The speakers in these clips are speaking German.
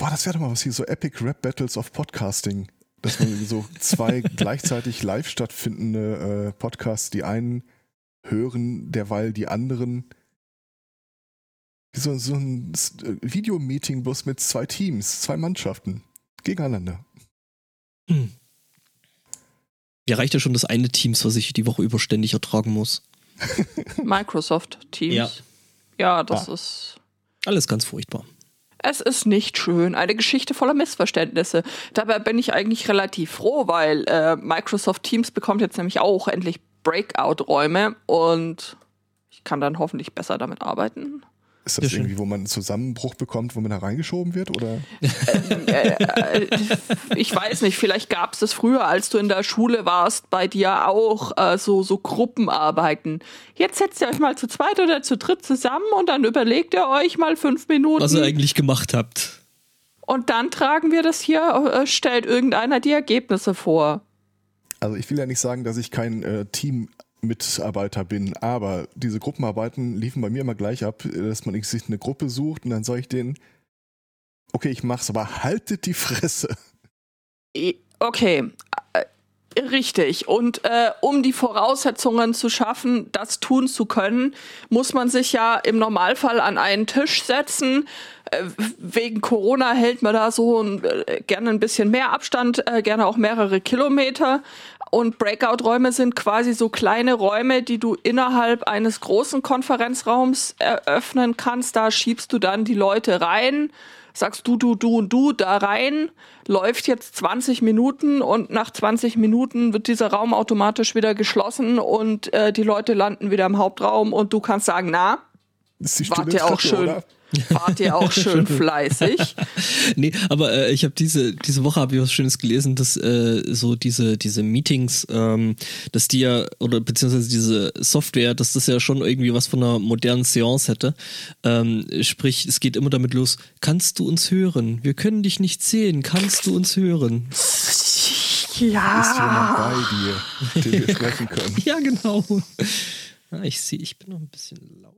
Boah, das wäre doch mal was hier, so Epic Rap Battles of Podcasting. Dass man so zwei gleichzeitig live stattfindende äh, Podcasts, die einen hören, derweil die anderen. So, so ein äh, Videomeeting bloß mit zwei Teams, zwei Mannschaften gegeneinander. Hm. Ja, reicht ja schon das eine Teams, was ich die Woche über ständig ertragen muss. Microsoft Teams. Ja. Ja, das Ah. ist. Alles ganz furchtbar. Es ist nicht schön. Eine Geschichte voller Missverständnisse. Dabei bin ich eigentlich relativ froh, weil äh, Microsoft Teams bekommt jetzt nämlich auch endlich Breakout-Räume und ich kann dann hoffentlich besser damit arbeiten. Ist das irgendwie, wo man einen Zusammenbruch bekommt, wo man da reingeschoben wird? Oder? Äh, ich weiß nicht, vielleicht gab es das früher, als du in der Schule warst, bei dir auch äh, so, so Gruppenarbeiten. Jetzt setzt ihr euch mal zu zweit oder zu dritt zusammen und dann überlegt ihr euch mal fünf Minuten. Was ihr eigentlich gemacht habt. Und dann tragen wir das hier, äh, stellt irgendeiner die Ergebnisse vor. Also ich will ja nicht sagen, dass ich kein äh, Teammitarbeiter bin, aber diese Gruppenarbeiten liefen bei mir immer gleich ab, dass man sich eine Gruppe sucht und dann sage ich denen, okay, ich mach's, aber haltet die Fresse. Okay, äh, richtig. Und äh, um die Voraussetzungen zu schaffen, das tun zu können, muss man sich ja im Normalfall an einen Tisch setzen. Äh, wegen Corona hält man da so ein, äh, gerne ein bisschen mehr Abstand, gerne auch mehrere Kilometer. Und Breakout-Räume sind quasi so kleine Räume, die du innerhalb eines großen Konferenzraums eröffnen kannst. Da schiebst du dann die Leute rein sagst du, du, du und du da rein, läuft jetzt 20 Minuten und nach 20 Minuten wird dieser Raum automatisch wieder geschlossen und äh, die Leute landen wieder im Hauptraum und du kannst sagen, na, Ist die wart Stunde ihr auch schön, oder? Wart ihr auch schön fleißig. Nee, aber äh, ich habe diese diese Woche habe ich was Schönes gelesen, dass äh, so diese diese Meetings, ähm, dass die ja oder beziehungsweise diese Software, dass das ja schon irgendwie was von einer modernen Seance hätte. Ähm, sprich, es geht immer damit los: Kannst du uns hören? Wir können dich nicht sehen. Kannst du uns hören? Ist Ja. jemand bei dir, den wir sprechen können? Ja, genau. Ah, ich sehe, ich bin noch ein bisschen laut.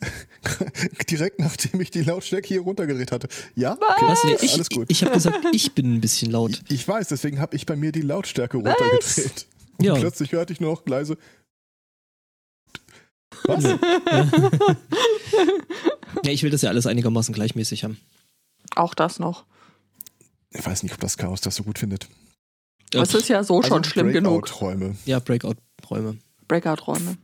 Direkt nachdem ich die Lautstärke hier runtergedreht hatte. Ja? Okay, Was? Nee, ich alles gut. ich habe gesagt, ich bin ein bisschen laut. Ich weiß, deswegen habe ich bei mir die Lautstärke runtergedreht. Und Ja. plötzlich hörte ich nur noch leise. Was? Ja, ich will das ja alles einigermaßen gleichmäßig haben. Auch das noch. Ich weiß nicht, ob das Chaos das so gut findet. Es ist ja so schon schlimm genug. Breakout-Räume. Ja, Breakout-Räume. Breakout-Räume.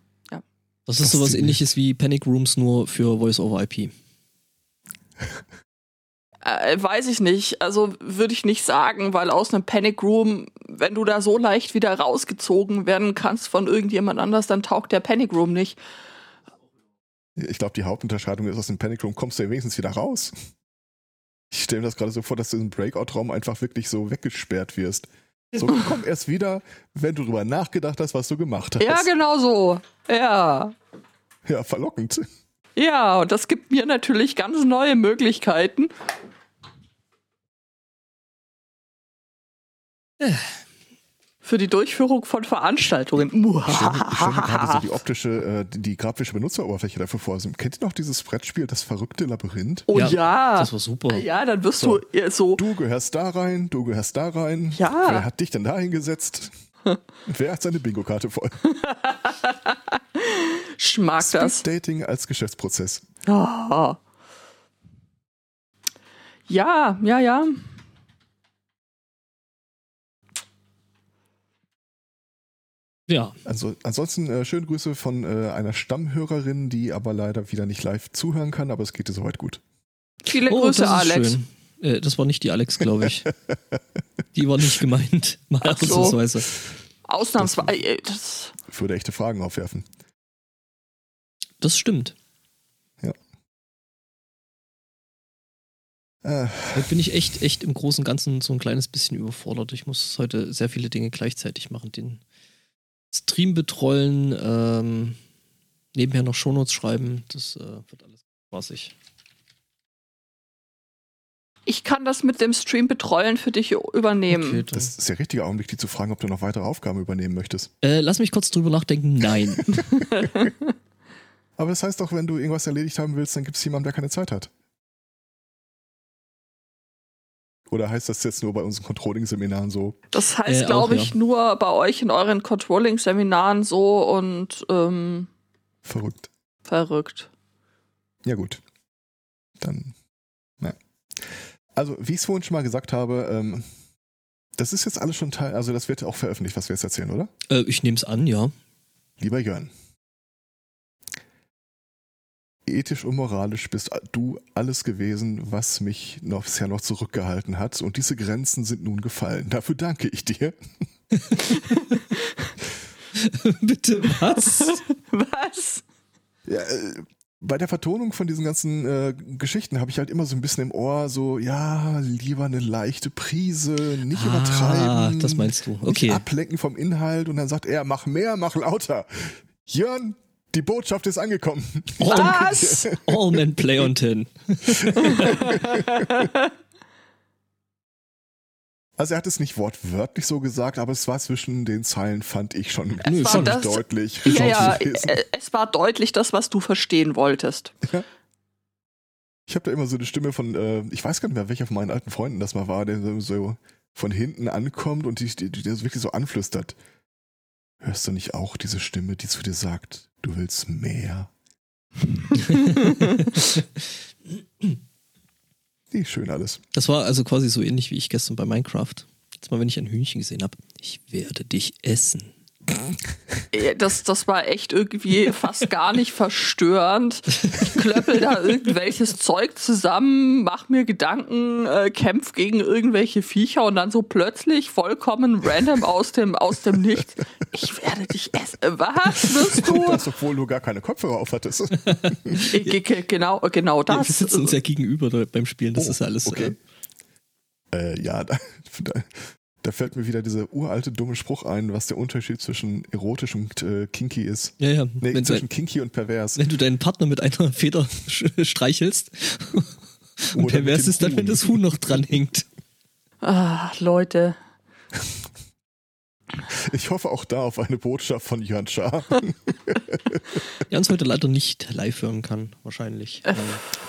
Das ist Das sowas ähnliches wie Panic Rooms nur für Voice-over-IP. Äh, weiß ich nicht. Also würde ich nicht sagen, weil aus einem Panic Room, wenn du da so leicht wieder rausgezogen werden kannst von irgendjemand anders, dann taugt der Panic Room nicht. Ich glaube, die Hauptunterscheidung ist, aus dem Panic Room kommst du ja wenigstens wieder raus. Ich stelle mir das gerade so vor, dass du im Breakout-Raum einfach wirklich so weggesperrt wirst. So, komm erst wieder, wenn du drüber nachgedacht hast, was du gemacht hast. Ja, genau so. Ja. Ja, verlockend. Ja, und das gibt mir natürlich ganz neue Möglichkeiten. Für die Durchführung von Veranstaltungen. Ich stelle mir, ich stell mir gerade so die optische, äh, die, grafische Benutzeroberfläche dafür vor. Also, kennt ihr noch dieses Brettspiel, das verrückte Labyrinth? Oh Ja, ja. Das war super. Ja, dann wirst So. du äh, so. Du gehörst da rein, du gehörst da rein. Ja. Wer hat dich denn da hingesetzt? Wer hat seine Bingo-Karte voll? Ich mag das. Speed Dating als Geschäftsprozess. Ah. Ja, ja, ja. Ja, Also, ansonsten äh, schöne Grüße von äh, einer Stammhörerin, die aber leider wieder nicht live zuhören kann, aber es geht ihr soweit gut. Viele oh, Grüße, Alex. Äh, das war nicht die Alex, glaube ich. die war nicht gemeint. Mal Ach so. ausnahmsweise. Ausnahmsweise. Das, Würde echte Fragen aufwerfen. Das stimmt. Äh, Heute bin ich echt, echt im Großen und Ganzen so ein kleines bisschen überfordert. Ich muss heute sehr viele Dinge gleichzeitig machen. Den Stream betreuen, ähm, nebenher noch Shownotes schreiben. Das äh, wird alles spaßig. ich kann das mit dem Stream betreuen für dich übernehmen. Okay, das ist der richtige Augenblick, die zu fragen, ob du noch weitere Aufgaben übernehmen möchtest. äh, lass mich kurz drüber nachdenken. Nein. Aber das heißt doch, wenn du irgendwas erledigt haben willst, dann gibt es jemanden, der keine Zeit hat. Oder heißt das jetzt nur bei unseren Controlling-Seminaren so? Das heißt, Äh, glaube ich, ja. nur bei euch in euren Controlling-Seminaren so und ähm, Verrückt. verrückt. Ja, gut. Dann, na. Also, wie ich es vorhin schon mal gesagt habe, ähm, das ist jetzt alles schon Teil, also das wird auch veröffentlicht, was wir jetzt erzählen, oder? Äh, ich nehme es an, ja. Lieber Jörn. Ethisch und moralisch bist du alles gewesen, was mich noch bisher noch zurückgehalten hat. Und diese Grenzen sind nun gefallen. Dafür danke ich dir. Bitte was? Was? Ja, äh, bei der Vertonung von diesen ganzen äh, Geschichten habe ich halt immer so ein bisschen im Ohr so, ja, lieber eine leichte Prise, nicht Ah, übertreiben. das meinst du. Nicht Okay. ablenken vom Inhalt und dann sagt er, mach mehr, mach lauter. Jörn, die Botschaft ist angekommen. Was? All men play on tin. Also er hat es nicht wortwörtlich so gesagt, aber es war zwischen den Zeilen, fand ich schon Nö, war ziemlich das- deutlich. Ja, ja, äh, es war deutlich das, was du verstehen wolltest. Ich habe da immer so eine Stimme von, äh, ich weiß gar nicht mehr, welcher von meinen alten Freunden das mal war, der so- von hinten ankommt und die, die, die das wirklich so anflüstert. Hörst du nicht auch diese Stimme, die zu dir sagt, du willst mehr? Nee, schön alles. Das war also quasi so ähnlich wie ich gestern bei Minecraft. Jetzt mal, wenn ich ein Hühnchen gesehen habe. Ich werde dich essen. Äh, Das, das war echt irgendwie fast gar nicht verstörend. Ich klöppel da irgendwelches Zeug zusammen, mach mir Gedanken, äh, kämpf gegen irgendwelche Viecher und dann so plötzlich vollkommen random aus dem, aus dem Nichts. Ich werde dich essen. Äh, Was wirst du? Das, obwohl du gar keine Kopfhörer aufhattest. Äh, ge- ge- Genau, genau Ja, das. wir sitzen uns ja gegenüber beim Spielen. Das Oh, ist ja alles. okay. Äh, ja, da, da, da fällt mir wieder dieser uralte dumme Spruch ein, was der Unterschied zwischen erotisch und äh, kinky ist. Äh, ja, ja. Nee, wenn, zwischen du, kinky und pervers. wenn du deinen Partner mit einer Feder streichelst und Oder pervers ist dann, wenn das Huhn noch dran hängt. Ah, Leute. Ich hoffe auch da auf eine Botschaft von Jörn Schaar. Der uns heute leider nicht live hören kann, wahrscheinlich.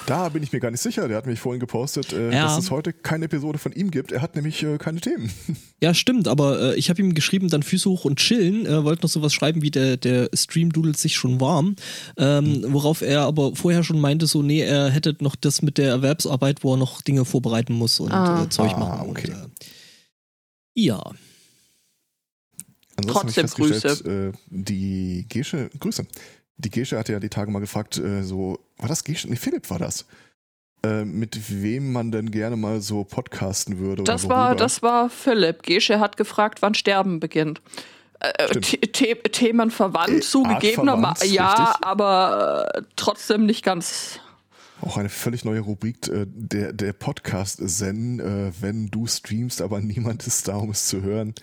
Da bin ich mir gar nicht sicher. Der hat mich vorhin gepostet, äh, Ja. dass es heute keine Episode von ihm gibt. Er hat nämlich äh, keine Themen. Ja, stimmt, aber äh, ich habe ihm geschrieben, dann Füße hoch und chillen. Er wollte noch sowas schreiben wie der, der Stream dudelt sich schon warm. Ähm, Hm. Worauf er aber vorher schon meinte, so, nee, er hätte noch das mit der Erwerbsarbeit, wo er noch Dinge vorbereiten muss und Ah. äh, Zeug Ah, machen. okay. Und, äh, ja. Ansonsten Trotzdem äh, die Gesche, Grüße. Die Gesche hatte ja die Tage mal gefragt, äh, so, war das Gesche? Nee, Philipp war das. Äh, mit wem man denn gerne mal so podcasten würde. Das oder war, das war Philipp. Gesche hat gefragt, wann Sterben beginnt. Äh. The The Themen verwandt, Äh, zugegebenermaßen. artverwandt, Ja, richtig. aber äh, trotzdem nicht ganz. Auch eine völlig neue Rubrik, äh, der, der Podcast Zen, äh, wenn du streamst, aber niemand ist da, um es zu hören.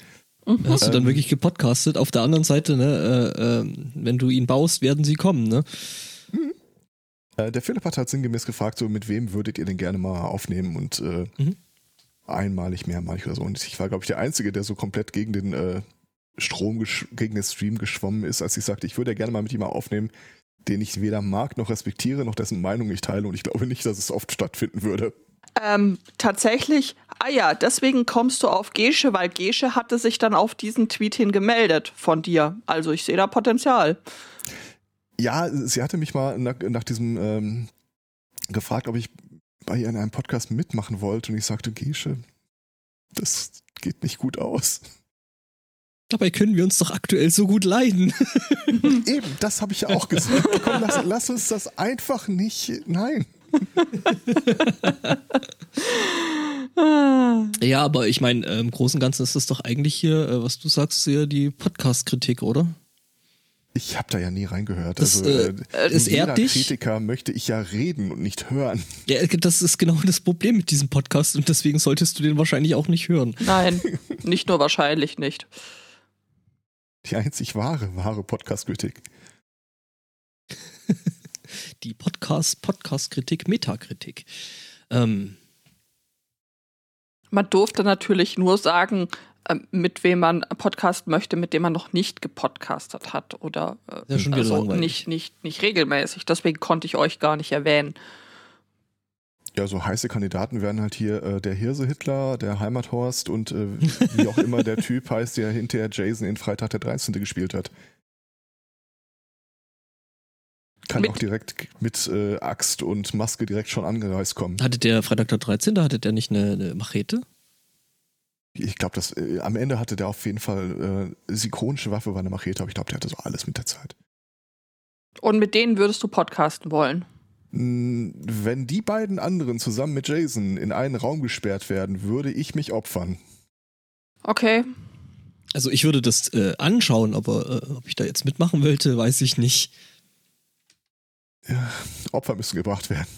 Hast du dann Ähm. wirklich gepodcastet? Auf der anderen Seite, ne, äh, äh, wenn du ihn baust, werden sie kommen, ne? Äh, der Philipp hat halt sinngemäß gefragt, so mit wem würdet ihr denn gerne mal aufnehmen und äh, Mhm. einmalig, mehrmalig oder so. Und ich war, glaube ich, der Einzige, der so komplett gegen den äh, Strom, gegen den Stream geschwommen ist, als ich sagte, ich würde ja gerne mal mit ihm aufnehmen, den ich weder mag noch respektiere, noch dessen Meinung ich teile und ich glaube nicht, dass es oft stattfinden würde. Ähm, tatsächlich, ah ja, deswegen kommst du auf Gesche, weil Gesche hatte sich dann auf diesen Tweet hin gemeldet von dir. Also ich sehe da Potenzial. Ja, sie hatte mich mal nach, nach diesem ähm, gefragt, ob ich bei ihr in einem Podcast mitmachen wollte und ich sagte, Gesche, das geht nicht gut aus. Dabei können wir uns doch aktuell so gut leiden. Eben, das habe ich ja auch gesagt. Komm, lass, lass uns das einfach nicht. Nein. Ja, aber ich meine, äh, im Großen und Ganzen ist das doch eigentlich hier, äh, was du sagst, hier die Podcast-Kritik, oder? Ich habe da ja nie reingehört. Das, also, äh, es jeder ehrt dich. Kritiker möchte ich ja reden und nicht hören. Ja, äh, das ist genau das Problem mit diesem Podcast und deswegen solltest du den wahrscheinlich auch nicht hören. Nein, nicht nur wahrscheinlich nicht. Die einzig wahre, wahre Podcast-Kritik. Die Podcast, Podcast-Kritik, Metakritik. Ähm, Man durfte natürlich nur sagen, ähm, mit wem man Podcast möchte, mit dem man noch nicht gepodcastet hat oder äh, Ja, schon also langweilig. nicht, nicht, nicht regelmäßig. Deswegen konnte ich euch gar nicht erwähnen. Ja, so heiße Kandidaten wären halt hier äh, der Hirse-Hitler, der Heimathorst und äh, wie auch immer der Typ heißt, der hinterher Jason in Freitag der 13. gespielt hat. Kann Mit- auch direkt mit äh, Axt und Maske direkt schon angereist kommen. Hatte der Freitag der 13., hatte der nicht eine, eine Machete? Ich glaube, dass äh, am Ende hatte der auf jeden Fall äh, ikonische Waffe war eine Machete, aber ich glaube, der hatte so alles mit der Zeit. Und mit denen würdest du podcasten wollen. Mm, Wenn die beiden anderen zusammen mit Jason in einen Raum gesperrt werden, würde ich mich opfern. Okay. Also ich würde das äh, anschauen, aber äh, ob ich da jetzt mitmachen wollte, weiß ich nicht. Opfer müssen gebracht werden.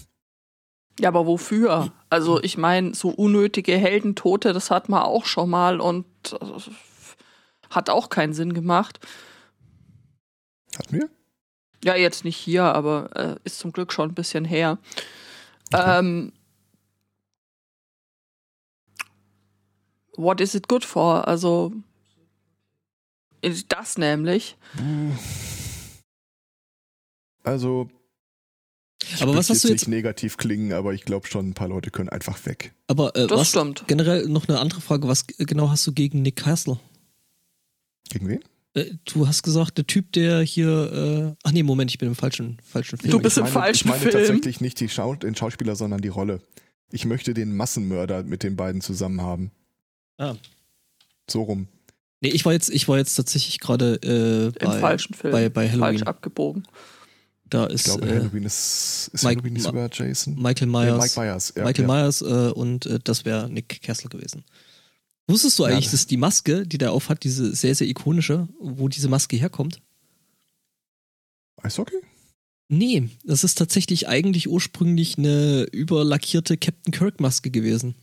Ja, aber wofür? Also ich meine, so unnötige Heldentote, das hat man auch schon mal und äh, hat auch keinen Sinn gemacht. Hatten wir? Ja, jetzt nicht hier, aber äh, ist zum Glück schon ein bisschen her. Okay. Ähm, what is it good for? Also das nämlich. Also, Aber was hast du nicht jetzt? negativ klingen, aber ich glaube schon, ein paar Leute können einfach weg. Aber äh, Das was, stimmt. generell noch eine andere Frage. Was genau hast du gegen Nick Castle? Gegen wen? Äh, du hast gesagt, der Typ, der hier. Äh, ach nee, Moment, ich bin im falschen, falschen Film. Du bist ich im meine, falschen Ich meine Film. tatsächlich nicht die Schau den Schauspieler, sondern die Rolle. Ich möchte den Massenmörder mit den beiden zusammen haben. Ah. So rum. Nee, ich war jetzt, ich war jetzt tatsächlich gerade äh, Im bei, falschen Film. bei, bei Halloween. Falsch abgebogen. Da Ich ist glaube, äh, Halloween ist, ist Mike- Halloween sogar Jason? Michael Nee, Myers. Mike Myers. Ja, Michael ja. Myers äh, und äh, das wäre Nick Castle gewesen. Wusstest du Ja, eigentlich, das- dass die Maske, die der aufhat, diese sehr, sehr ikonische, wo diese Maske herkommt? Eishockey? Nee, das ist tatsächlich eigentlich ursprünglich eine überlackierte Captain Kirk Maske gewesen.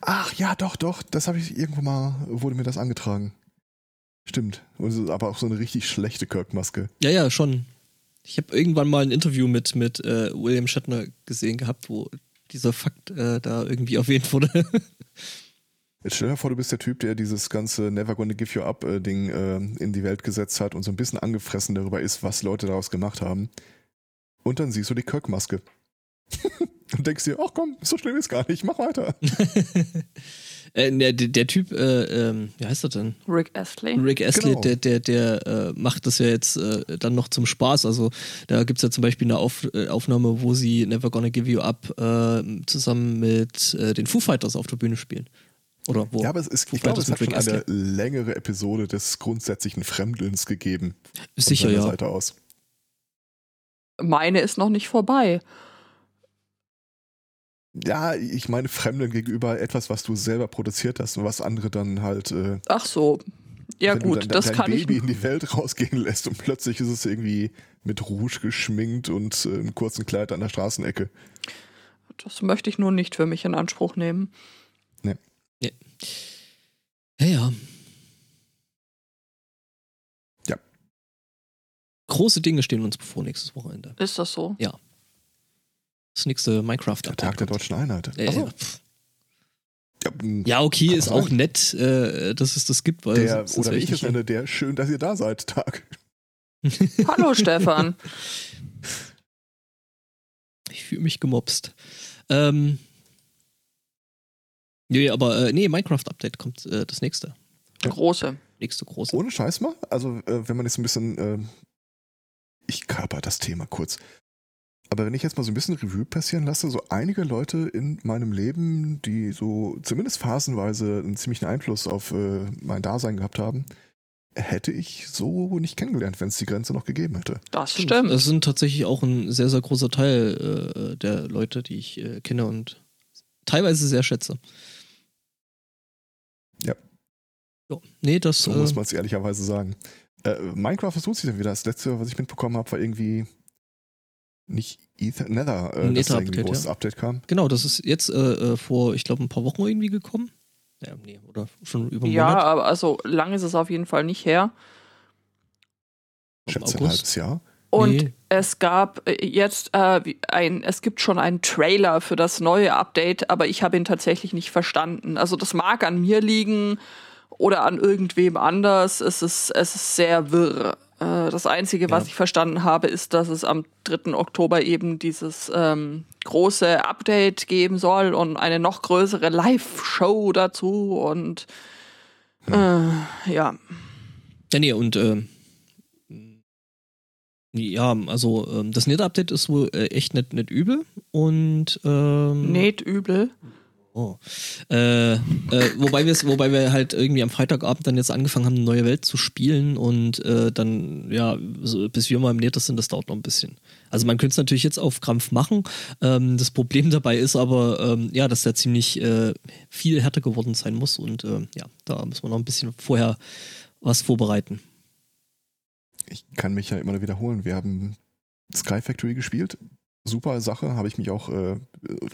Ach ja, doch, doch. Das habe ich irgendwo mal, wurde mir das angetragen. Stimmt. Und es ist aber auch so eine richtig schlechte Kirk-Maske. Ja, ja, schon. Ich habe irgendwann mal ein Interview mit, mit äh, William Shatner gesehen gehabt, wo dieser Fakt äh, da irgendwie erwähnt wurde. Jetzt stell dir vor, du bist der Typ, der dieses ganze Never Gonna Give You Up äh, Ding äh, in die Welt gesetzt hat und so ein bisschen angefressen darüber ist, was Leute daraus gemacht haben. Und dann siehst du die Kirk-Maske. und denkst dir, ach komm, so schlimm ist gar nicht, mach weiter. äh, der, der, Typ, äh, ähm, wie heißt er denn? Rick Astley. Rick Astley, Genau. der, der, der äh, macht das ja jetzt äh, dann noch zum Spaß. Also da gibt's ja zum Beispiel eine Auf, äh, Aufnahme, wo sie Never Gonna Give You Up äh, zusammen mit äh, den Foo Fighters auf der Bühne spielen. Oder wo? Ja, aber es ist, Foo ich glaube, Fighters es hat schon Rick eine längere Episode des grundsätzlichen Fremdelns gegeben. Sicher, ja. Seite aus. Meine ist noch nicht vorbei. Ja, ich meine Fremdeln gegenüber etwas, was du selber produziert hast und was andere dann halt, äh, Ach so. Ja wenn du gut, dann das dein kann Baby ich. in die Welt rausgehen lässt und plötzlich ist es irgendwie mit Rouge geschminkt und äh, im kurzen Kleid an der Straßenecke. Das möchte ich nur nicht für mich in Anspruch nehmen. Ja, ja. Ja. Große Dinge stehen uns bevor nächstes Wochenende. Ist das so? Das nächste Minecraft. Der Tag der deutschen Einheit. Äh, Achso. Ja, mh, Ja, okay, ist auch sagen. nett, äh, dass es das gibt, weil der, oder wie ich es nenne, der schön, dass ihr da seid, Tag. Hallo Stefan. Ich fühle mich gemobst. Ähm, nee, aber äh, nee, Minecraft-Update kommt äh, das nächste. Große. Nächste große. Ohne Scheiß mal. Also, äh, wenn man jetzt ein bisschen, äh, ich körper das Thema kurz. Aber wenn ich jetzt mal so ein bisschen Revue passieren lasse, so einige Leute in meinem Leben, die so zumindest phasenweise einen ziemlichen Einfluss auf äh, mein Dasein gehabt haben, hätte ich so nicht kennengelernt, wenn es die Grenze noch gegeben hätte. Das stimmt. Das sind tatsächlich auch ein sehr, sehr großer Teil äh, der Leute, die ich äh, kenne und teilweise sehr schätze. Ja. Jo. Nee, das. So äh, muss man es ehrlicherweise sagen. Äh, Minecraft, was tut sich denn wieder? Das letzte, was ich mitbekommen habe, war irgendwie nicht Ether, Nether, äh, Ein dass da ein großes ja. Update kam. Genau, das ist jetzt äh, äh, vor, ich glaube, ein paar Wochen irgendwie gekommen. Ja, nee, oder schon über einen ja, Monat. aber also lang ist es auf jeden Fall nicht her. Schätze ein halbes Jahr. Und Nee. es gab äh, jetzt äh, ein, es gibt schon einen Trailer für das neue Update, aber ich habe ihn tatsächlich nicht verstanden. Also das mag an mir liegen oder an irgendwem anders. Es ist, es ist sehr wirr. Äh, das Einzige, was Ja. ich verstanden habe, ist, dass es am 3. Oktober eben dieses ähm, große Update geben soll und eine noch größere Live-Show dazu und Hm. äh, ja. Ja, nee, und ähm, ja, also ähm, das Net-Update ist wohl äh, echt nicht, nicht übel und ähm, Nicht übel. Oh. Äh, äh, wobei, wir wobei wir halt irgendwie am Freitagabend dann jetzt angefangen haben, eine neue Welt zu spielen und äh, dann, ja, so, bis wir mal im Nether sind, das dauert noch ein bisschen. Also man könnte es natürlich jetzt auf Krampf machen. Ähm, das Problem dabei ist aber, ähm, ja, dass der ziemlich äh, viel härter geworden sein muss und äh, ja, da müssen wir noch ein bisschen vorher was vorbereiten. Ich kann mich ja immer wiederholen. Wir haben Sky Factory gespielt. Super Sache, habe ich mich auch äh,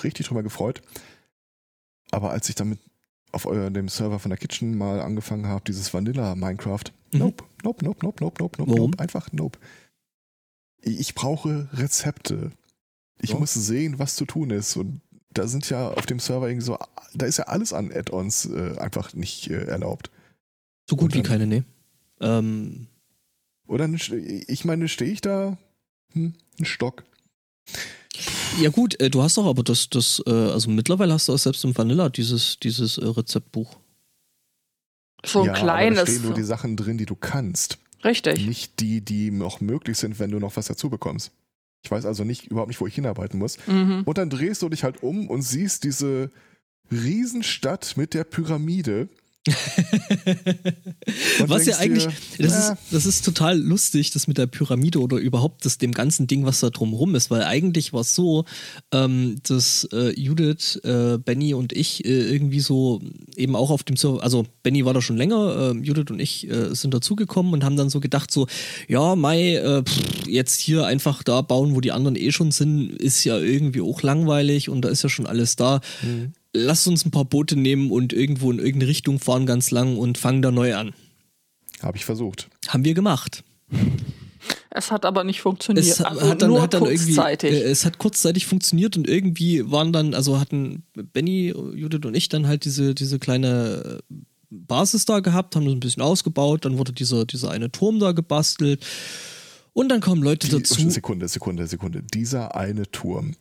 richtig drüber gefreut. Aber als ich damit auf eurem dem Server von der Kitchen mal angefangen habe, dieses Vanilla Minecraft, Mhm. nope, nope, nope, nope, nope, nope, nope, nope, einfach nope. Ich brauche Rezepte. Ich Ja. muss sehen, was zu tun ist. Und da sind ja auf dem Server irgendwie so, da ist ja alles an Add-ons äh, einfach nicht äh, erlaubt. So gut Und wie dann- keine, nee. Ähm, Oder dann ich meine, stehe ich da, hm, ein Stock. Ja gut, äh, du hast doch aber das, das, äh, also mittlerweile hast du auch selbst im Vanilla dieses, dieses äh, Rezeptbuch. So ein ja, aber da kleines. stehen nur die Sachen drin, die du kannst. Richtig. Nicht die, die noch möglich sind, wenn du noch was dazu bekommst. Ich weiß also nicht, überhaupt nicht, wo ich hinarbeiten muss. Mhm. Und dann drehst du dich halt um und siehst diese Riesenstadt mit der Pyramide. Was ja eigentlich, dir, das, äh, ist, das ist total lustig, das mit der Pyramide oder überhaupt das dem ganzen Ding, was da drumrum ist, weil eigentlich war es so, ähm, dass äh, Judith, äh, Benny und ich äh, irgendwie so eben auch auf dem Server, also Benny war da schon länger, äh, Judith und ich äh, sind dazugekommen und haben dann so gedacht so, ja, Mai, äh, pff, jetzt hier einfach da bauen, wo die anderen eh schon sind, ist ja irgendwie auch langweilig und da ist ja schon alles da. hm, Lass uns ein paar Boote nehmen und irgendwo in irgendeine Richtung fahren ganz lang und fangen da neu an. Habe ich versucht. Haben wir gemacht. Es hat aber nicht funktioniert. Es also hat dann, nur hat dann irgendwie, kurzzeitig. äh, es hat kurzzeitig funktioniert und irgendwie waren dann, also hatten Benny, Judith und ich dann halt diese, diese kleine äh, Basis da gehabt, haben das ein bisschen ausgebaut, dann wurde dieser, dieser eine Turm da gebastelt und dann kommen Leute Die, dazu. Sekunde, Sekunde, Sekunde. Dieser eine Turm.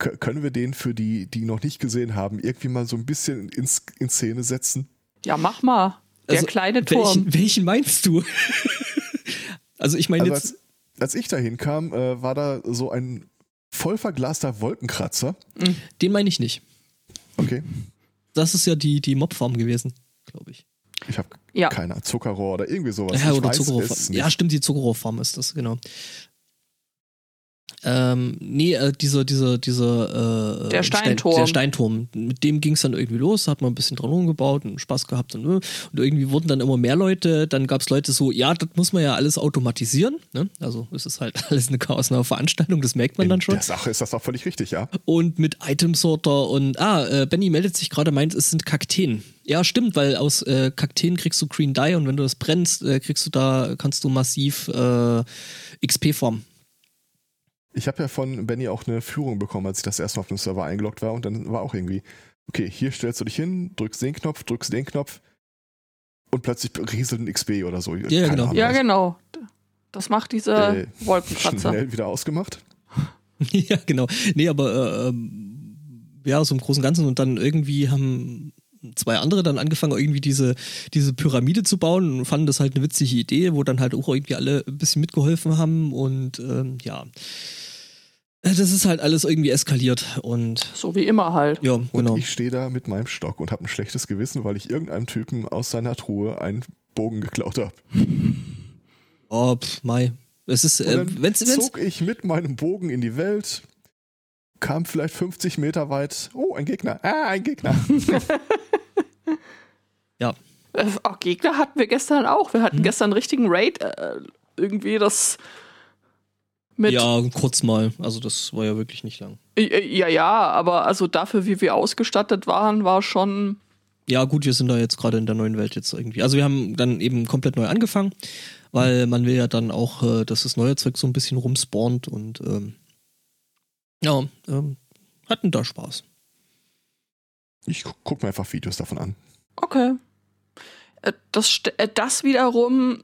Können wir den für die, die noch nicht gesehen haben, irgendwie mal so ein bisschen ins, in Szene setzen? ja, mach mal. Der Also, kleine Turm. Welchen, welchen meinst du? also ich meine Also jetzt, als, als ich da hinkam, äh, war da so ein voll verglaster Wolkenkratzer. den meine ich nicht. Okay. Das ist ja die, die Mobfarm gewesen, glaube ich. Ich habe Ja. keine Zuckerrohr oder irgendwie sowas. Ja, ich oder weiß Zuckerrohrfarm. Ja, stimmt, die Zuckerrohrfarm ist das, genau. Ähm, nee, äh, dieser, dieser, dieser, äh, Der Stein- Steinturm. der Steinturm. Mit dem ging es dann irgendwie los, hat man ein bisschen dran rumgebaut und Spaß gehabt und, äh, und irgendwie wurden dann immer mehr Leute. Dann gab es Leute so, ja, das muss man ja alles automatisieren. Ne? Also es ist halt alles eine chaosnahe Veranstaltung, das merkt man In dann schon. der Sache ist das auch völlig richtig, ja. Und mit Item-Sorter und ah, äh, Benny meldet sich gerade, meint, es sind Kakteen. Ja, stimmt, weil aus äh, Kakteen kriegst du Green Dye und wenn du das brennst, äh, kriegst du da, kannst du massiv äh, XP formen. Ich habe ja von Benny auch eine Führung bekommen, als ich das erste Mal auf dem Server eingeloggt war und dann war auch irgendwie, okay, hier stellst du dich hin, drückst den Knopf, drückst den Knopf und plötzlich rieselt ein XP oder so. Keine genau. Ahnung, ja, genau. Das macht dieser Äh, Wolkenkratzer. Schnell wieder ausgemacht. ja, genau. Nee, aber äh, ähm, ja, so im Großen und Ganzen und dann irgendwie haben zwei andere dann angefangen, irgendwie diese, diese Pyramide zu bauen und fanden das halt eine witzige Idee, wo dann halt auch irgendwie alle ein bisschen mitgeholfen haben und ähm, ja. Äh, Das ist halt alles irgendwie eskaliert und So wie immer halt. ja, Und genau. ich stehe da mit meinem Stock und habe ein schlechtes Gewissen, weil ich irgendeinem Typen aus seiner Truhe einen Bogen geklaut habe. Oh, pf, Mai. Es ist, Und äh, dann wenn's, wenn's, zog ich mit meinem Bogen in die Welt, kam vielleicht 50 Meter weit. Oh, ein Gegner. Ah, ein Gegner. ja, Äh, auch Gegner hatten wir gestern auch. Wir hatten Hm. gestern einen richtigen Raid. Äh, irgendwie das mit. ja, kurz mal. Also das war ja wirklich nicht lang. Äh, Ja, ja, aber also dafür, wie wir ausgestattet waren, war schon. Ja, gut, wir sind da jetzt gerade in der neuen Welt jetzt irgendwie. Also wir haben dann eben komplett neu angefangen, weil man will ja dann auch, äh, dass das neue Zeug so ein bisschen rumspawnt und ähm, ja, ähm, hatten da Spaß. Ich gu- guck mir einfach Videos davon an. Okay. Äh, Das, st- äh, das wiederum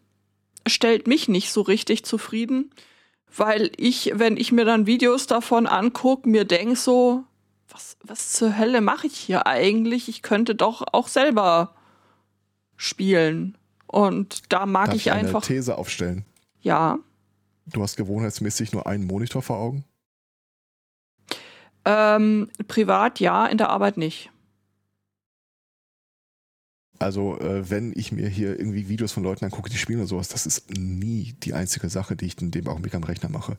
stellt mich nicht so richtig zufrieden, weil ich, wenn ich mir dann Videos davon angucke, mir denk so, was, was zur Hölle mache ich hier eigentlich? Ich könnte doch auch selber spielen. Und da mag Darf ich eine einfach. These aufstellen. Ja. Du hast gewohnheitsmäßig nur einen Monitor vor Augen. Ähm, privat ja, in der Arbeit nicht. Also, äh, wenn ich mir hier irgendwie Videos von Leuten angucke, die spielen oder sowas, das ist nie die einzige Sache, die ich in dem Augenblick am Rechner mache.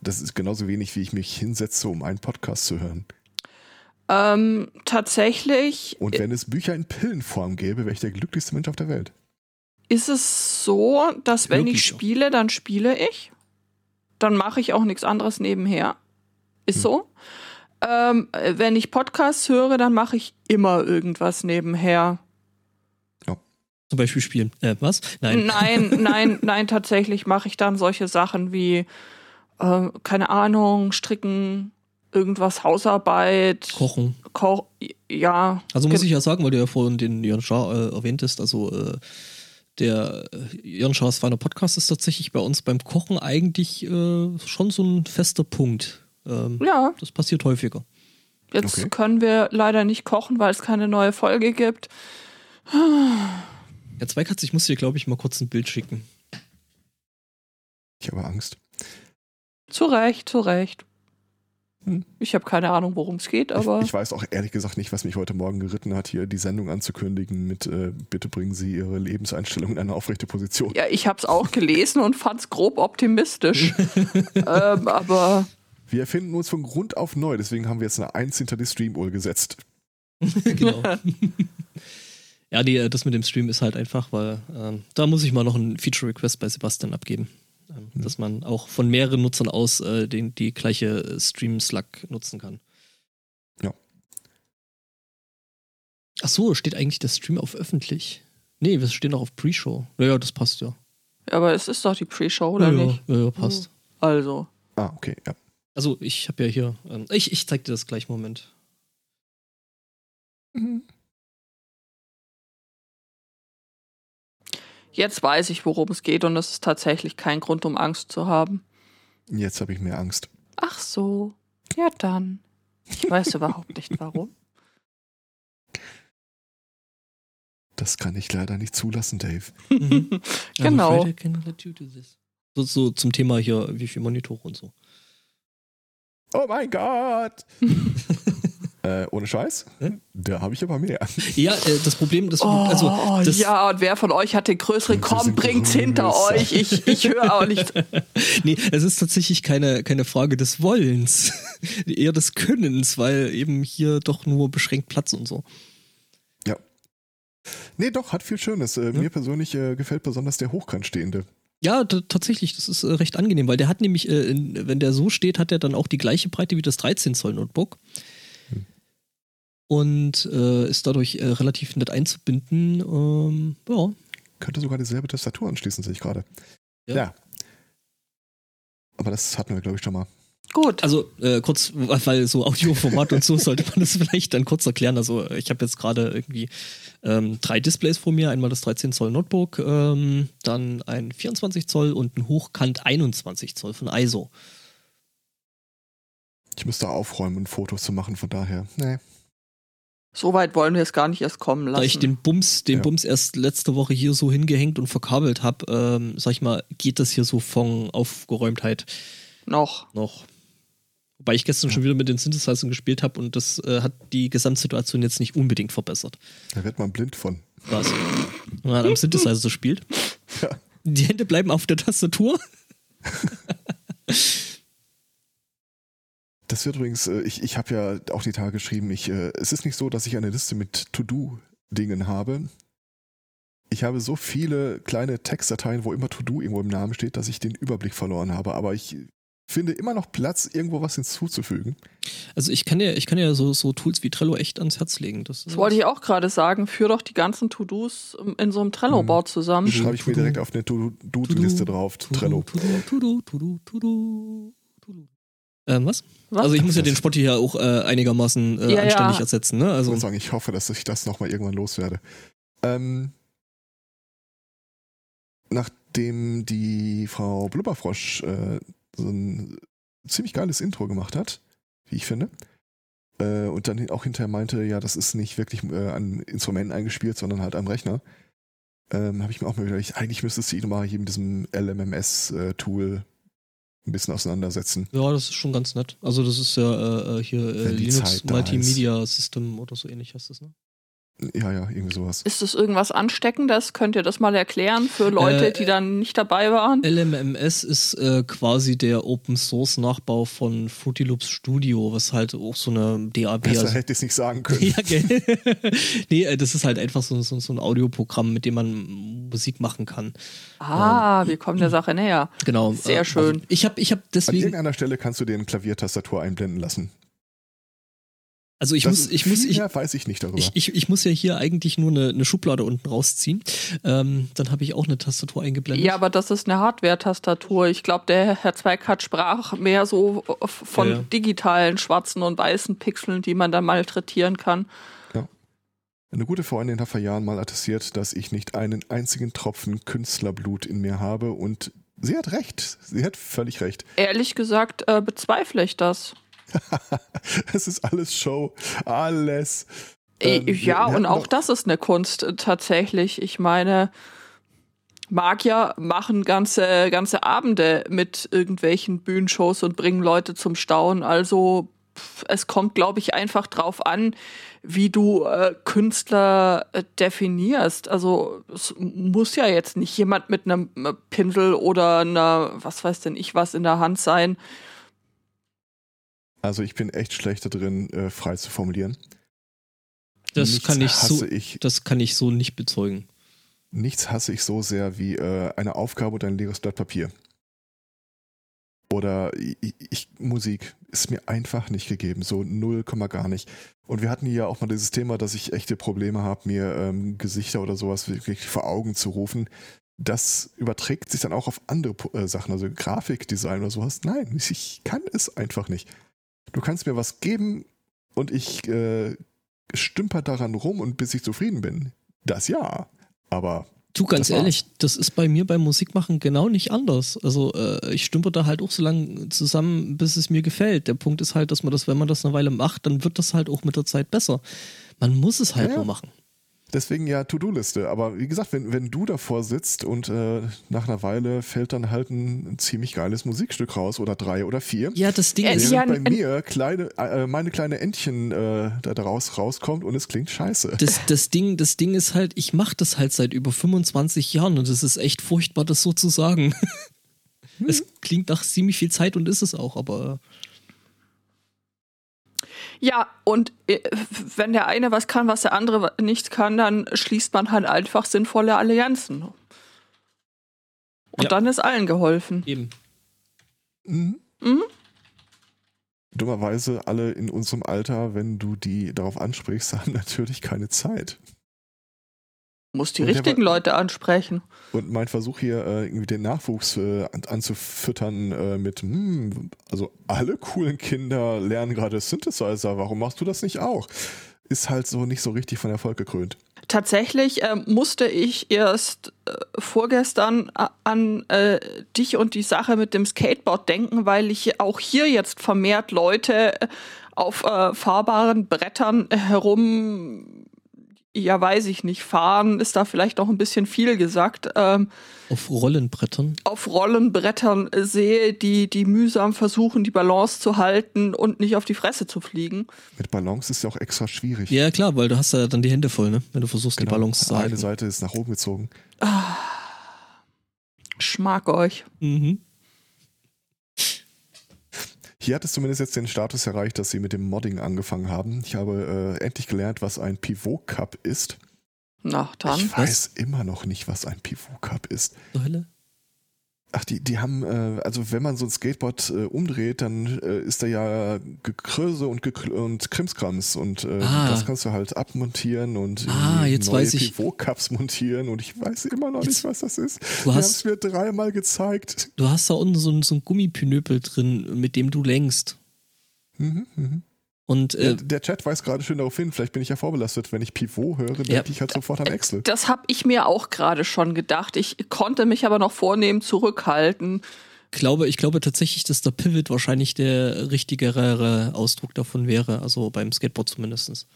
Das ist genauso wenig, wie ich mich hinsetze, um einen Podcast zu hören. Ähm, tatsächlich Und wenn es Bücher in Pillenform gäbe, wäre ich der glücklichste Mensch auf der Welt. ist es so, dass wenn Wirklich ich spiele, dann spiele ich. Dann mache ich auch nichts anderes nebenher. Ist Hm. so. Ähm, äh, wenn ich Podcasts höre, dann mache ich immer irgendwas nebenher. Zum Beispiel spielen. Äh, was? Nein. Nein, nein, nein, tatsächlich mache ich dann solche Sachen wie, äh, keine Ahnung, stricken, irgendwas Hausarbeit, Kochen. Koch, ja. Also muss ich ja sagen, weil du ja vorhin den Jörn Schaar äh, erwähntest, also äh, der äh, Jörn Schaars feiner Podcast ist tatsächlich bei uns beim Kochen eigentlich äh, schon so ein fester Punkt. Ähm, Ja, Das passiert häufiger. jetzt Okay. können wir leider nicht kochen, weil es keine neue Folge gibt. Ja, Zweikatz, ich muss dir, glaube ich, mal kurz ein Bild schicken. Ich habe Angst. Zu Recht, zu Recht. Hm. Ich habe keine Ahnung, worum es geht, aber ich, ich weiß auch ehrlich gesagt nicht, was mich heute Morgen geritten hat, hier die Sendung anzukündigen mit äh, Bitte bringen Sie Ihre Lebenseinstellung in eine aufrechte Position. ja, ich habe es auch gelesen und fand es grob optimistisch. ähm, aber Wir erfinden uns von Grund auf neu, deswegen haben wir jetzt eine 1 hinter die Stream-Uhr gesetzt. genau. ja, die, äh, das mit dem Stream ist halt einfach, weil ähm, da muss ich mal noch einen Feature-Request bei Sebastian abgeben. Ähm, Hm. Dass man auch von mehreren Nutzern aus äh, den, die gleiche Stream-Slug nutzen kann. Ja. Ach so, steht eigentlich der Stream auf öffentlich? Nee, wir stehen auch auf Pre-Show. Naja, das passt ja. aber es ist doch die Pre-Show, oder ja, nicht? Ja, ja, passt. Also. Ah, okay, ja. Also, ich habe ja hier. Ähm, ich, ich zeig dir das gleich, Moment. Jetzt weiß ich, worum es geht und es ist tatsächlich kein Grund, um Angst zu haben. Jetzt habe ich mehr Angst. Ach so. Ja, dann. Ich weiß überhaupt nicht warum. Das kann ich leider nicht zulassen, Dave. Mhm. Genau. Do this. So, so zum Thema hier, wie viel Monitore und so. Oh mein Gott! Äh, ohne Scheiß? Hm? Da habe ich aber mehr. Ja, äh, das Problem, das, Oh, also, das, ja, und wer von euch hat den größeren? Komm, bringt's hinter größer. euch. Ich, ich höre auch nicht. nee, es ist tatsächlich keine, keine Frage des Wollens, eher des Könnens, weil eben hier doch nur beschränkt Platz und so. Ja. Nee, doch, hat viel Schönes. Äh, Mir persönlich äh, gefällt besonders der hochkantstehende. Ja, tatsächlich, das ist äh, recht angenehm, weil der hat nämlich, äh, in, wenn der so steht, hat er dann auch die gleiche Breite wie das 13 Zoll Notebook. Und äh, ist dadurch äh, relativ nett einzubinden. Ähm, ja, Könnte sogar dieselbe Tastatur anschließen, sehe ich gerade. Ja. Ja. Aber das hatten wir, glaube ich, schon mal. Gut. Also äh, kurz, weil so Audioformat und so sollte man das vielleicht dann kurz erklären. Also ich habe jetzt gerade irgendwie ähm, drei Displays vor mir. Einmal das 13 Zoll Notebook, ähm, dann ein 24 Zoll und ein Hochkant 21 Zoll von ISO. Ich müsste aufräumen und Fotos zu machen, von daher. Nee. So weit wollen wir es gar nicht erst kommen lassen. Da ich den Bums, den Ja. Bums erst letzte Woche hier so hingehängt und verkabelt habe, ähm, sag ich mal, geht das hier so von Aufgeräumtheit noch. noch. Wobei ich gestern schon wieder mit den Synthesizern gespielt habe und das äh, hat die Gesamtsituation jetzt nicht unbedingt verbessert. Da wird man blind von. Was? Wenn man am Synthesizer so spielt. Ja. Die Hände bleiben auf der Tastatur. Das wird übrigens, äh, ich, ich habe ja auch die Tage geschrieben, ich, äh, es ist nicht so, dass ich eine Liste mit To-Do-Dingen habe. Ich habe so viele kleine Textdateien, wo immer To-Do irgendwo im Namen steht, dass ich den Überblick verloren habe. Aber ich finde immer noch Platz, irgendwo was hinzuzufügen. Also ich kann ja, ich kann ja so, so Tools wie Trello echt ans Herz legen. Das, Das wollte ich auch gerade sagen. Führ doch die ganzen To-Dos in so einem Trello-Board zusammen. Schreibe ich mir To-Do. direkt auf eine To-Do-Liste drauf, Trello. Tudu, Tudu, Tudu, Tudu. Ähm, was? Was? Also ich muss ja den Spott hier auch äh, einigermaßen äh, Ja, anständig ja. ersetzen, ne? Ich Also muss sagen, ich hoffe, dass ich das nochmal irgendwann loswerde. Ähm, nach dem die Frau Blubberfrosch äh, so ein ziemlich geiles Intro gemacht hat, wie ich finde. Äh, und dann auch hinterher meinte, ja, das ist nicht wirklich äh, an Instrumenten eingespielt, sondern halt am Rechner. Ähm, habe ich mir auch mal überlegt, eigentlich müsstest du ihn mal hier mit diesem LMMS-Tool ein bisschen auseinandersetzen. Ja, das ist schon ganz nett. Also das ist ja äh, hier äh, Linux Multimedia System oder so ähnlich heißt das, ne? Ja, ja, irgendwie sowas. Ist das irgendwas Ansteckendes? Könnt ihr das mal erklären für Leute, äh, die dann nicht dabei waren? LMMS ist äh, quasi der Open Source Nachbau von Fruity Loops Studio, was halt auch so eine DAB Besser also, hätte ich es nicht sagen können. ja, gell? nee, äh, das ist halt einfach so, so, so, ein Audioprogramm, mit dem man Musik machen kann. Ah, ähm, wir kommen der Sache näher. Genau. Sehr äh, schön. Also ich habe ich hab deswegen. An irgendeiner Stelle kannst du den Klaviertastatur einblenden lassen. Also ich das muss, ich muss, ich, weiß ich nicht darüber. Ich, ich, ich, muss ja hier eigentlich nur eine, eine Schublade unten rausziehen. Ähm, dann habe ich auch eine Tastatur eingeblendet. Ja, aber das ist eine Hardware-Tastatur. Ich glaube, der Herr Zweigart sprach mehr so von ja, ja. digitalen schwarzen und weißen Pixeln, die man dann malträtieren kann. Ja. Eine gute Freundin hat vor Jahren mal attestiert, dass ich nicht einen einzigen Tropfen Künstlerblut in mir habe und sie hat recht. Sie hat völlig recht. Ehrlich gesagt äh, bezweifle ich das. es ist alles Show, alles. Ähm, ja, und auch das ist eine Kunst äh, tatsächlich. Ich meine, Magier machen ganze, ganze Abende mit irgendwelchen Bühnenshows und bringen Leute zum Staunen. Also es kommt, glaube ich, einfach drauf an, wie du äh, Künstler äh, definierst. Also es muss ja jetzt nicht jemand mit einem äh, Pinsel oder einer, was weiß denn ich was in der Hand sein, also ich bin echt schlechter drin, äh, frei zu formulieren. Das kann ich so, ich, das kann ich so nicht bezeugen. Nichts hasse ich so sehr wie äh, eine Aufgabe oder ein leeres Blatt Papier. Oder ich, ich, Musik ist mir einfach nicht gegeben, so null Komma gar nicht. Und wir hatten hier auch mal dieses Thema, dass ich echte Probleme habe, mir ähm, Gesichter oder sowas wirklich vor Augen zu rufen. Das überträgt sich dann auch auf andere äh, Sachen, also Grafikdesign oder sowas. Nein, ich kann es einfach nicht du kannst mir was geben und ich äh, stümper daran rum und bis ich zufrieden bin. Das ja, aber Du, ganz das ehrlich, das ist bei mir beim Musikmachen genau nicht anders. Also äh, ich stümper da halt auch so lange zusammen, bis es mir gefällt. Der Punkt ist halt, dass man das, wenn man das eine Weile macht, dann wird das halt auch mit der Zeit besser. Man muss es halt ja, nur machen. Deswegen ja To-Do-Liste. Aber wie gesagt, wenn, wenn du davor sitzt und äh, nach einer Weile fällt dann halt ein, ziemlich geiles Musikstück raus oder drei oder vier. Ja, das Ding ist ja bei mir kleine, äh, meine kleine Entchen äh, da daraus rauskommt und es klingt scheiße. Das, das, Ding, das Ding ist halt, ich mache das halt seit über 25 Jahren und es ist echt furchtbar, das so zu sagen. Hm. Es klingt nach ziemlich viel Zeit und ist es auch, aber. Ja, und äh, wenn der eine was kann, was der andere nicht kann, dann schließt man halt einfach sinnvolle Allianzen. Und ja. dann ist allen geholfen. Eben. Mhm. Mhm. Dummerweise alle in unserem Alter, wenn du die darauf ansprichst, haben natürlich keine Zeit muss die und richtigen war, Leute ansprechen. Und mein Versuch hier äh, irgendwie den Nachwuchs äh, anzufüttern äh, mit, hm, also alle coolen Kinder lernen gerade Synthesizer, warum machst du das nicht auch? Ist halt so nicht so richtig von Erfolg gekrönt. Tatsächlich äh, musste ich erst äh, vorgestern äh, an dich und die Sache mit dem Skateboard denken, weil ich auch hier jetzt vermehrt Leute auf fahrbaren Brettern herum ja, weiß ich nicht, fahren ist da vielleicht auch ein bisschen viel gesagt. Ähm, auf Rollenbrettern? Auf Rollenbrettern sehe, die, die mühsam versuchen, die Balance zu halten und nicht auf die Fresse zu fliegen. Mit Balance ist ja auch extra schwierig. Ja, klar, weil du hast ja dann die Hände voll, ne? Wenn du versuchst, genau. die Balance zu halten. Eine Seite ist nach oben gezogen. Ah, schmack euch. Mhm. Hier hat es zumindest jetzt den Status erreicht, dass sie mit dem Modding angefangen haben. Ich habe äh, endlich gelernt, was ein Pivot Cup ist. Na, dann. Ich weiß was? immer noch nicht, was ein Pivot Cup ist. Hölle? Ach, die, die haben, äh, also wenn man so ein Skateboard äh, umdreht, dann äh, ist da ja Gekröse und, Gekr und Krimskrams und äh, ah. das kannst du halt abmontieren und ah, jetzt neue weiß ich. Pivot-Cups montieren und ich weiß immer noch jetzt, nicht, was das ist. Du hast es mir dreimal gezeigt. Du hast da unten so ein, so ein Gummipinöpel drin, mit dem du lenkst. Mhm, mhm. Und Der, äh, der Chat weist gerade schön darauf hin, vielleicht bin ich ja vorbelastet. Wenn ich Pivot höre, denke Ja. ich halt sofort an Excel. Das habe ich mir auch gerade schon gedacht. Ich konnte mich aber noch vornehm zurückhalten. glaube, ich glaube tatsächlich, dass der Pivot wahrscheinlich der richtigere Ausdruck davon wäre, also beim Skateboard zumindestens.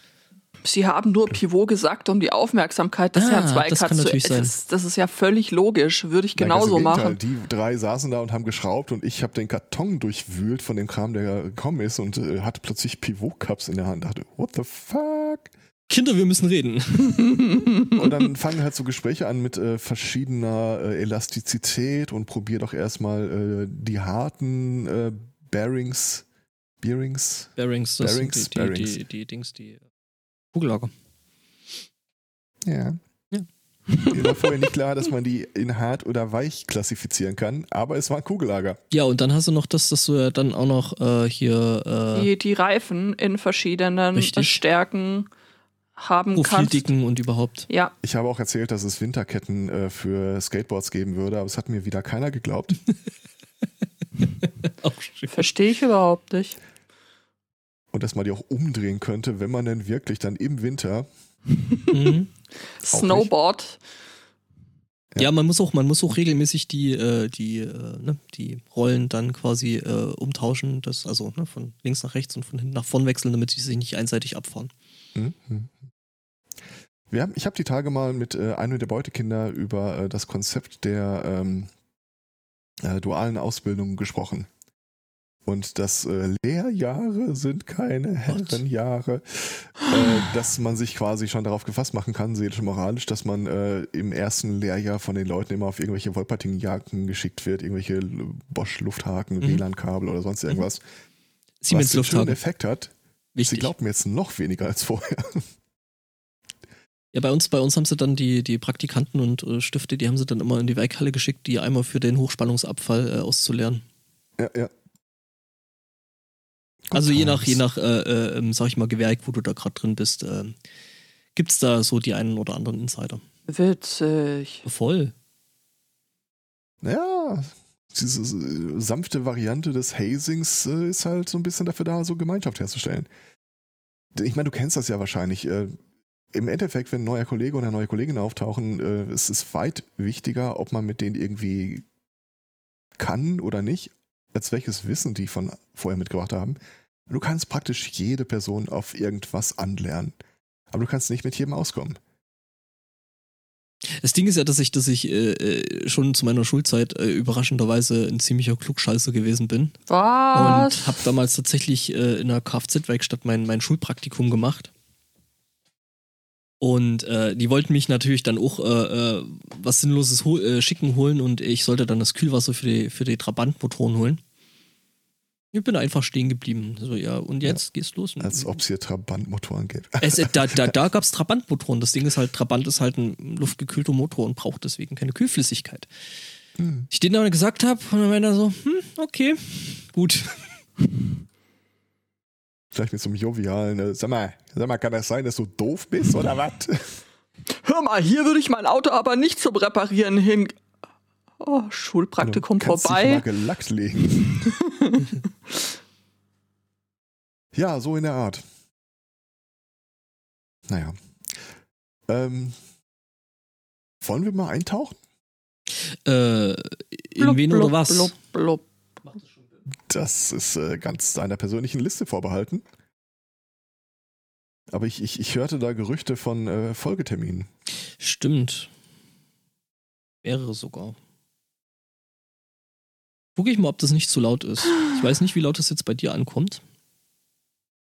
Sie haben nur Pivot gesagt, um die Aufmerksamkeit des Ah, Herrn das Zweikatz zu. sein. Das, das ist ja völlig logisch. Würde ich Nein, genauso im machen. Die drei saßen da und haben geschraubt und ich habe den Karton durchwühlt von dem Kram, der gekommen ist und äh, hatte plötzlich Pivot-Cups in der Hand. Dachte, what the fuck? Kinder, wir müssen reden. Und dann fangen halt so Gespräche an mit äh, verschiedener äh, Elastizität und probier doch erstmal äh, die harten äh, Bearings, Bearings. Bearings, das Bearings, sind die, die, Bearings. die, die Dings, die Kugellager. Ja. Ja. Mir war vorher nicht klar, dass man die in hart oder weich klassifizieren kann, aber es war ein Kugellager. Ja, und dann hast du noch das, dass du ja dann auch noch äh, hier äh, Die, die Reifen in verschiedenen Richtig. Stärken haben kannst. Profildicken und überhaupt. Ja, Ich habe auch erzählt, dass es Winterketten äh, für Skateboards geben würde, aber es hat mir wieder keiner geglaubt. Verstehe ich überhaupt nicht. Und dass man die auch umdrehen könnte, wenn man denn wirklich dann im Winter. Mhm. Snowboard. Ja. Ja. man muss auch, man muss auch regelmäßig die, äh, die, äh, ne, die Rollen dann quasi äh, umtauschen, das, also ne, von links nach rechts und von hinten nach vorn wechseln, damit sie sich nicht einseitig abfahren. Hm, hm. Wir haben, ich habe die Tage mal mit äh, einem der Beutekinder über äh, das Konzept der ähm, äh, dualen Ausbildung gesprochen. Und dass äh, Lehrjahre sind keine Herrenjahre. Äh, dass man sich quasi schon darauf gefasst machen kann, seelisch und moralisch, dass man äh, im ersten Lehrjahr von den Leuten immer auf irgendwelche Wolperting-Jagden geschickt wird, irgendwelche Bosch-Lufthaken, Mhm. WLAN-Kabel oder sonst irgendwas. Siemens was Lufthaken. Effekt hat. Sie Wichtig. glauben jetzt noch weniger als vorher. Ja, bei uns, bei uns haben sie dann die, die Praktikanten und äh, Stifte, die haben sie dann immer in die Werkhalle geschickt, die einmal für den Hochspannungsabfall äh, auszulernen. Ja, ja. Also je nach, je nach, äh, äh, ähm, sag ich mal, Gewerk, wo du da gerade drin bist, äh, gibt's da so die einen oder anderen Insider. Witzig. Voll. Ja, diese äh, sanfte Variante des Hazings äh, ist halt so ein bisschen dafür da, so Gemeinschaft herzustellen. Ich meine, du kennst das ja wahrscheinlich. Äh, Im Endeffekt, wenn ein neuer Kollege oder eine neue Kollegin auftauchen, äh, ist es weit wichtiger, ob man mit denen irgendwie kann oder nicht, als welches Wissen die von vorher mitgebracht haben. Du kannst praktisch jede Person auf irgendwas anlernen. Aber du kannst nicht mit jedem auskommen. Das Ding ist ja, dass ich, dass ich äh, äh, schon zu meiner Schulzeit äh, überraschenderweise ein ziemlicher Klugscheißer gewesen bin. Was? Und habe damals tatsächlich äh, in einer Kfz-Werkstatt mein, mein Schulpraktikum gemacht. Und äh, die wollten mich natürlich dann auch äh, äh, was Sinnloses hol äh, schicken holen und ich sollte dann das Kühlwasser für die, für die Trabantmotoren holen. Ich bin einfach stehen geblieben. So, ja, und jetzt geht's los. Als ob es hier Trabantmotoren gibt. es, äh, da da, da gab es Trabantmotoren. Das Ding ist halt, Trabant ist halt ein luftgekühlter Motor und braucht deswegen keine Kühlflüssigkeit. Hm. Ich den dann gesagt habe und dann war er so, hm, okay, gut. Vielleicht mit so einem jovialen, äh, sag mal, sag mal, kann das sein, dass du doof bist oder was? Hör mal, hier würde ich mein Auto aber nicht zum Reparieren hin. Oh, Schulpraktikum Kannst dich mal vorbei. gelackt legen. ja, so in der Art. Naja. Ähm, wollen wir mal eintauchen? Äh, in Blub, wen blub, oder was? Blub, blub. Das ist äh, ganz deiner persönlichen Liste vorbehalten. Aber ich, ich, ich hörte da Gerüchte von äh, Folgeterminen. Stimmt. Mehrere sogar. Guck ich mal, ob das nicht zu laut ist. Ich weiß nicht, wie laut das jetzt bei dir ankommt.